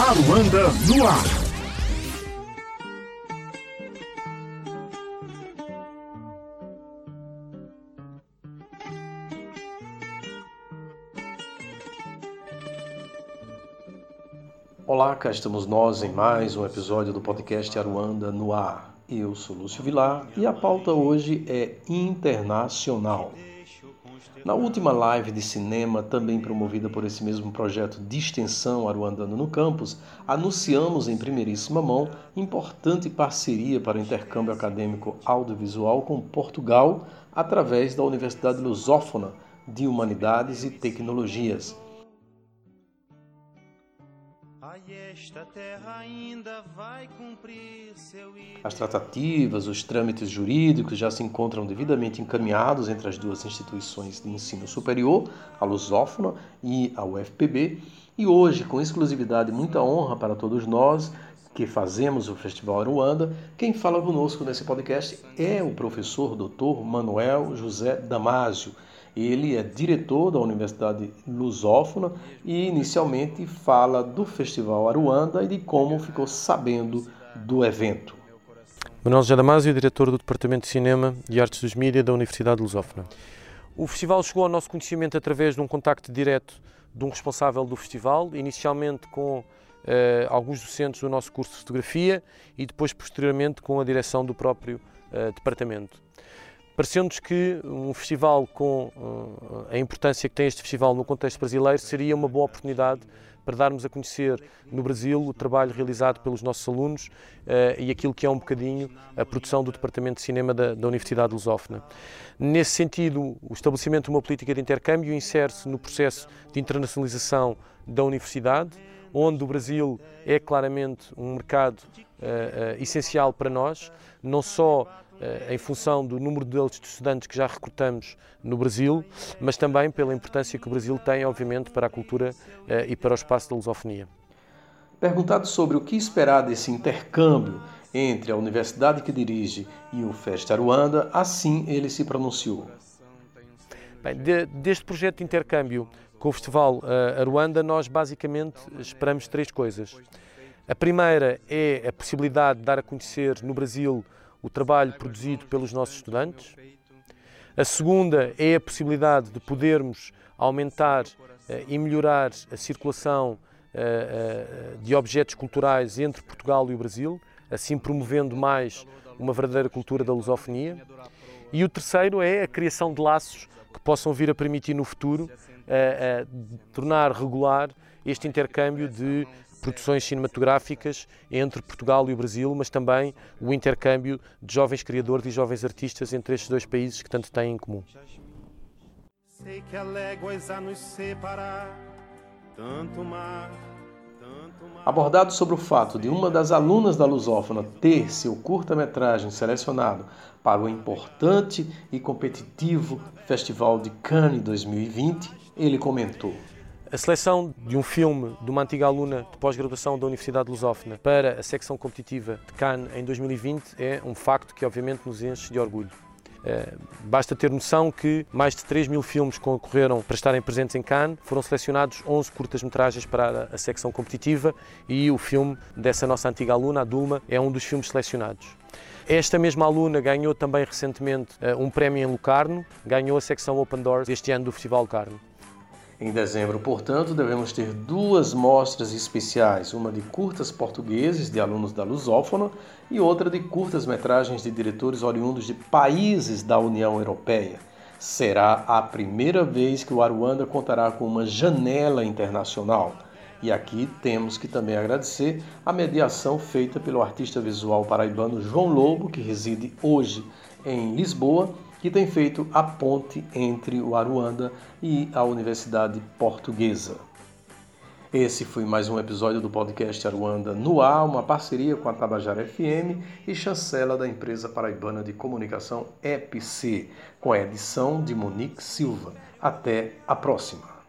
Aruanda no ar. Olá, cá estamos nós em mais um episódio do podcast Aruanda no ar. Eu sou Lúcio Vilar e a pauta hoje é internacional. Na última live de cinema, também promovida por esse mesmo projeto de extensão Aruandano no Campus, anunciamos em primeiríssima mão importante parceria para o intercâmbio acadêmico audiovisual com Portugal através da Universidade Lusófona de Humanidades e Tecnologias esta terra ainda vai cumprir seu As tratativas, os trâmites jurídicos já se encontram devidamente encaminhados entre as duas instituições de ensino superior, a Lusófona e a UFPB, e hoje, com exclusividade e muita honra para todos nós que fazemos o Festival Aruanda, quem fala conosco nesse podcast é o professor Dr. Manuel José Damásio ele é diretor da Universidade Lusófona e inicialmente fala do Festival Aruanda e de como ficou sabendo do evento. Manuel José Damasio, diretor do Departamento de Cinema e Artes dos Mídia da Universidade Lusófona. O festival chegou ao nosso conhecimento através de um contacto direto de um responsável do festival, inicialmente com Uh, alguns docentes do nosso curso de fotografia e depois posteriormente com a direção do próprio uh, departamento. Parecendo-nos que um festival com uh, a importância que tem este festival no contexto brasileiro seria uma boa oportunidade para darmos a conhecer no Brasil o trabalho realizado pelos nossos alunos uh, e aquilo que é um bocadinho a produção do Departamento de Cinema da, da Universidade Lusófona. Nesse sentido, o estabelecimento de uma política de intercâmbio insere-se no processo de internacionalização da universidade, onde o Brasil é claramente um mercado uh, essencial para nós, não só eh, em função do número de estudantes que já recrutamos no Brasil, mas também pela importância que o Brasil tem, obviamente, para a cultura eh, e para o espaço da lusofonia. Perguntado sobre o que esperar desse intercâmbio entre a universidade que dirige e o Festa Aruanda, assim ele se pronunciou. Bem, de, deste projeto de intercâmbio com o Festival uh, Aruanda, nós basicamente esperamos três coisas. A primeira é a possibilidade de dar a conhecer no Brasil o trabalho produzido pelos nossos estudantes. A segunda é a possibilidade de podermos aumentar uh, e melhorar a circulação uh, uh, de objetos culturais entre Portugal e o Brasil, assim promovendo mais uma verdadeira cultura da lusofonia. E o terceiro é a criação de laços que possam vir a permitir no futuro tornar regular este intercâmbio de produções cinematográficas entre Portugal e o Brasil, mas também o intercâmbio de jovens criadores e jovens artistas entre estes dois países que tanto têm em comum. Sei que há léguas a nos separar, tanto mar, Abordado sobre o fato de uma das alunas da Lusófona ter seu curta-metragem selecionado para o importante e competitivo Festival de Cannes 2020, ele comentou: a seleção de um filme de uma antiga aluna de pós-graduação da Universidade Lusófona para a secção competitiva de Cannes em 2020 é um facto que obviamente nos enche de orgulho. Uh, basta ter noção que mais de 3 mil filmes concorreram para estarem presentes em Cannes, foram selecionados 11 curtas-metragens para a, secção competitiva e o filme dessa nossa antiga aluna, a Dulma, é um dos filmes selecionados. Esta mesma aluna ganhou também recentemente uh, um prémio em Locarno, ganhou a secção Open Doors este ano do Festival Locarno. Em dezembro, portanto, devemos ter duas mostras especiais, uma de curtas portugueses de alunos da Lusófona e outra de curtas metragens de diretores oriundos de países da União Europeia. Será a primeira vez que o Aruanda contará com uma janela internacional. E aqui temos que também agradecer a mediação feita pelo artista visual paraibano João Lobo, que reside hoje em Lisboa que tem feito a ponte entre o Aruanda e a Universidade Portuguesa. Esse foi mais um episódio do podcast Aruanda no ar, uma parceria com a Tabajara FM e chancela da empresa paraibana de comunicação EPC, com a edição de Monique Silva. Até a próxima!